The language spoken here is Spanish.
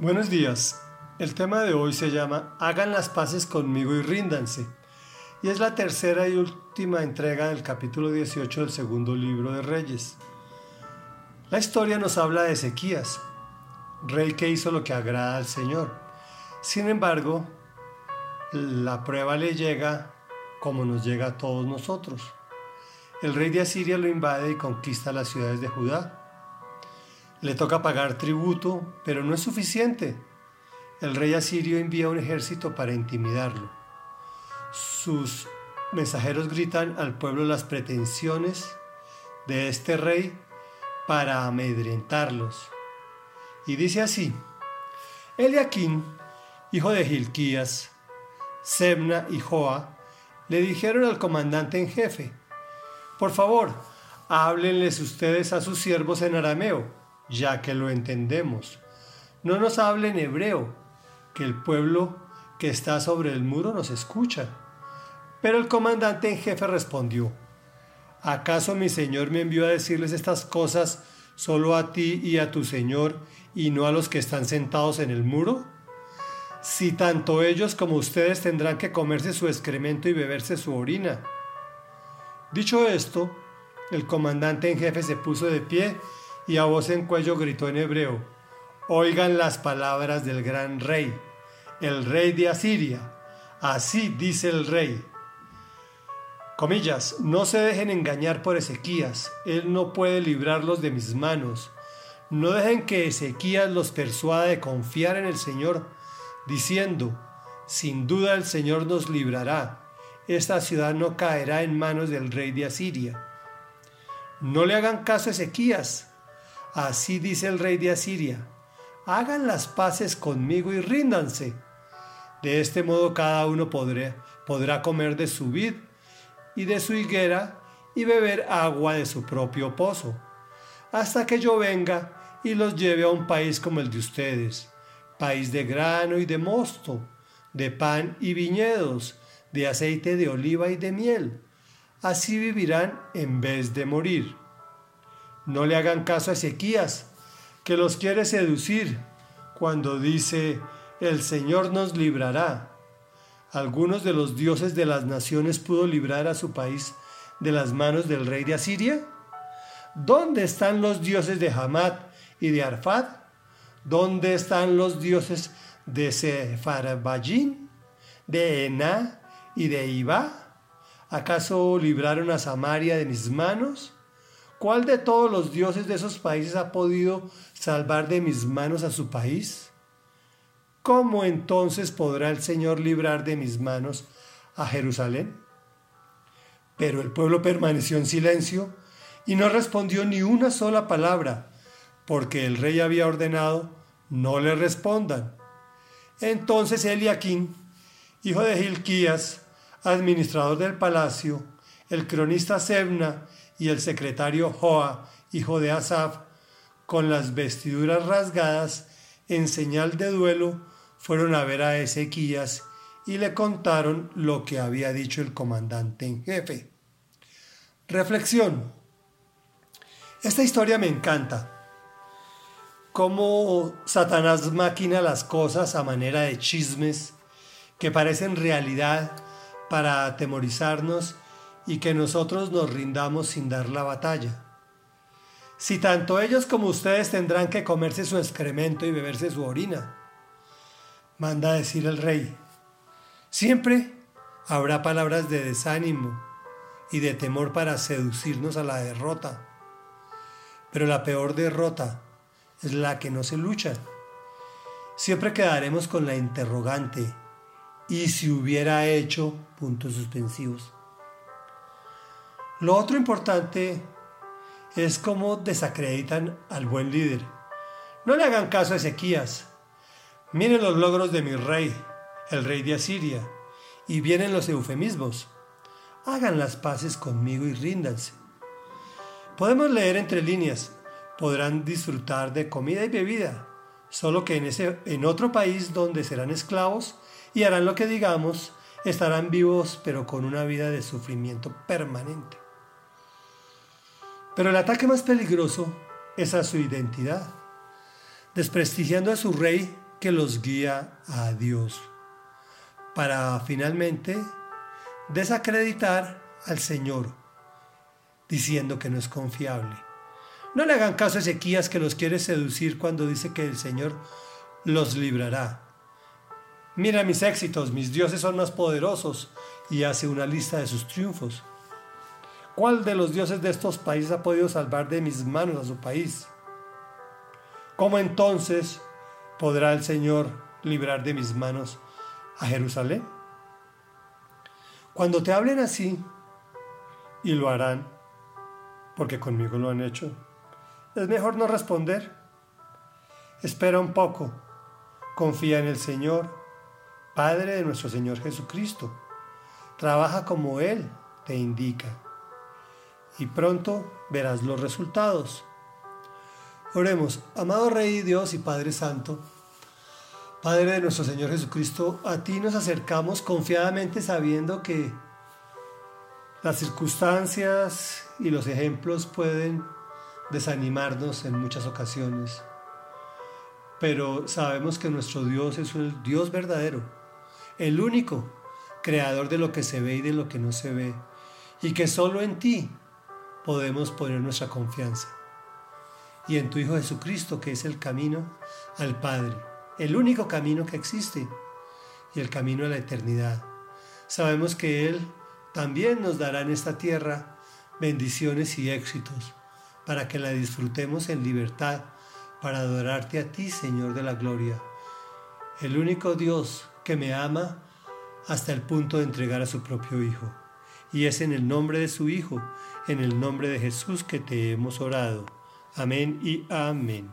Buenos días. El tema de hoy se llama Hagan las paces conmigo y ríndanse. Y es la tercera y última entrega del capítulo 18 del segundo libro de Reyes. La historia nos habla de Ezequías, rey que hizo lo que agrada al Señor. Sin embargo, la prueba le llega como nos llega a todos nosotros. El rey de Asiria lo invade y conquista las ciudades de Judá le toca pagar tributo, pero no es suficiente. El rey asirio envía un ejército para intimidarlo. Sus mensajeros gritan al pueblo las pretensiones de este rey para amedrentarlos. Y dice así, Eliaquín, hijo de Gilquías, Sebna y Joa, le dijeron al comandante en jefe, por favor, háblenles ustedes a sus siervos en arameo ya que lo entendemos. No nos hable en hebreo, que el pueblo que está sobre el muro nos escucha. Pero el comandante en jefe respondió, ¿acaso mi señor me envió a decirles estas cosas solo a ti y a tu señor y no a los que están sentados en el muro? Si tanto ellos como ustedes tendrán que comerse su excremento y beberse su orina. Dicho esto, el comandante en jefe se puso de pie y a voz en cuello gritó en hebreo, Oigan las palabras del gran rey, el rey de Asiria. Así dice el rey. Comillas, no se dejen engañar por Ezequías, él no puede librarlos de mis manos. No dejen que Ezequías los persuada de confiar en el Señor, diciendo, sin duda el Señor nos librará, esta ciudad no caerá en manos del rey de Asiria. No le hagan caso a Ezequías, Así dice el rey de Asiria, hagan las paces conmigo y ríndanse. De este modo cada uno podrá, podrá comer de su vid y de su higuera y beber agua de su propio pozo, hasta que yo venga y los lleve a un país como el de ustedes, país de grano y de mosto, de pan y viñedos, de aceite de oliva y de miel. Así vivirán en vez de morir. No le hagan caso a Ezequías, que los quiere seducir cuando dice, el Señor nos librará. ¿Algunos de los dioses de las naciones pudo librar a su país de las manos del rey de Asiria? ¿Dónde están los dioses de Hamat y de Arfad? ¿Dónde están los dioses de Sepharvaim, de Ená y de Iba? ¿Acaso libraron a Samaria de mis manos? ¿Cuál de todos los dioses de esos países ha podido salvar de mis manos a su país? ¿Cómo entonces podrá el Señor librar de mis manos a Jerusalén? Pero el pueblo permaneció en silencio y no respondió ni una sola palabra, porque el rey había ordenado no le respondan. Entonces Eliaquín, hijo de Gilquías, administrador del palacio, el cronista Sebna y el secretario Joa, hijo de Asaf, con las vestiduras rasgadas, en señal de duelo, fueron a ver a Ezequías y le contaron lo que había dicho el comandante en jefe. Reflexión. Esta historia me encanta. Cómo Satanás maquina las cosas a manera de chismes que parecen realidad para atemorizarnos y que nosotros nos rindamos sin dar la batalla. Si tanto ellos como ustedes tendrán que comerse su excremento y beberse su orina, manda decir el rey, siempre habrá palabras de desánimo y de temor para seducirnos a la derrota. Pero la peor derrota es la que no se lucha. Siempre quedaremos con la interrogante, ¿y si hubiera hecho puntos suspensivos? Lo otro importante es cómo desacreditan al buen líder. No le hagan caso a Ezequías. Miren los logros de mi rey, el rey de Asiria, y vienen los eufemismos. Hagan las paces conmigo y ríndanse. Podemos leer entre líneas, podrán disfrutar de comida y bebida, solo que en, ese, en otro país donde serán esclavos y harán lo que digamos, estarán vivos pero con una vida de sufrimiento permanente. Pero el ataque más peligroso es a su identidad. Desprestigiando a su rey, que los guía a Dios, para finalmente desacreditar al Señor, diciendo que no es confiable. No le hagan caso a Ezequías que los quiere seducir cuando dice que el Señor los librará. Mira mis éxitos, mis dioses son más poderosos y hace una lista de sus triunfos. ¿Cuál de los dioses de estos países ha podido salvar de mis manos a su país? ¿Cómo entonces podrá el Señor librar de mis manos a Jerusalén? Cuando te hablen así, y lo harán, porque conmigo lo han hecho, es mejor no responder. Espera un poco, confía en el Señor, Padre de nuestro Señor Jesucristo. Trabaja como Él te indica y pronto verás los resultados. Oremos, amado Rey Dios y Padre Santo, Padre de nuestro Señor Jesucristo, a ti nos acercamos confiadamente sabiendo que las circunstancias y los ejemplos pueden desanimarnos en muchas ocasiones, pero sabemos que nuestro Dios es el Dios verdadero, el único creador de lo que se ve y de lo que no se ve, y que solo en ti podemos poner nuestra confianza. Y en tu Hijo Jesucristo, que es el camino al Padre, el único camino que existe y el camino a la eternidad. Sabemos que Él también nos dará en esta tierra bendiciones y éxitos para que la disfrutemos en libertad, para adorarte a ti, Señor de la Gloria, el único Dios que me ama hasta el punto de entregar a su propio Hijo. Y es en el nombre de su Hijo, en el nombre de Jesús que te hemos orado. Amén y amén.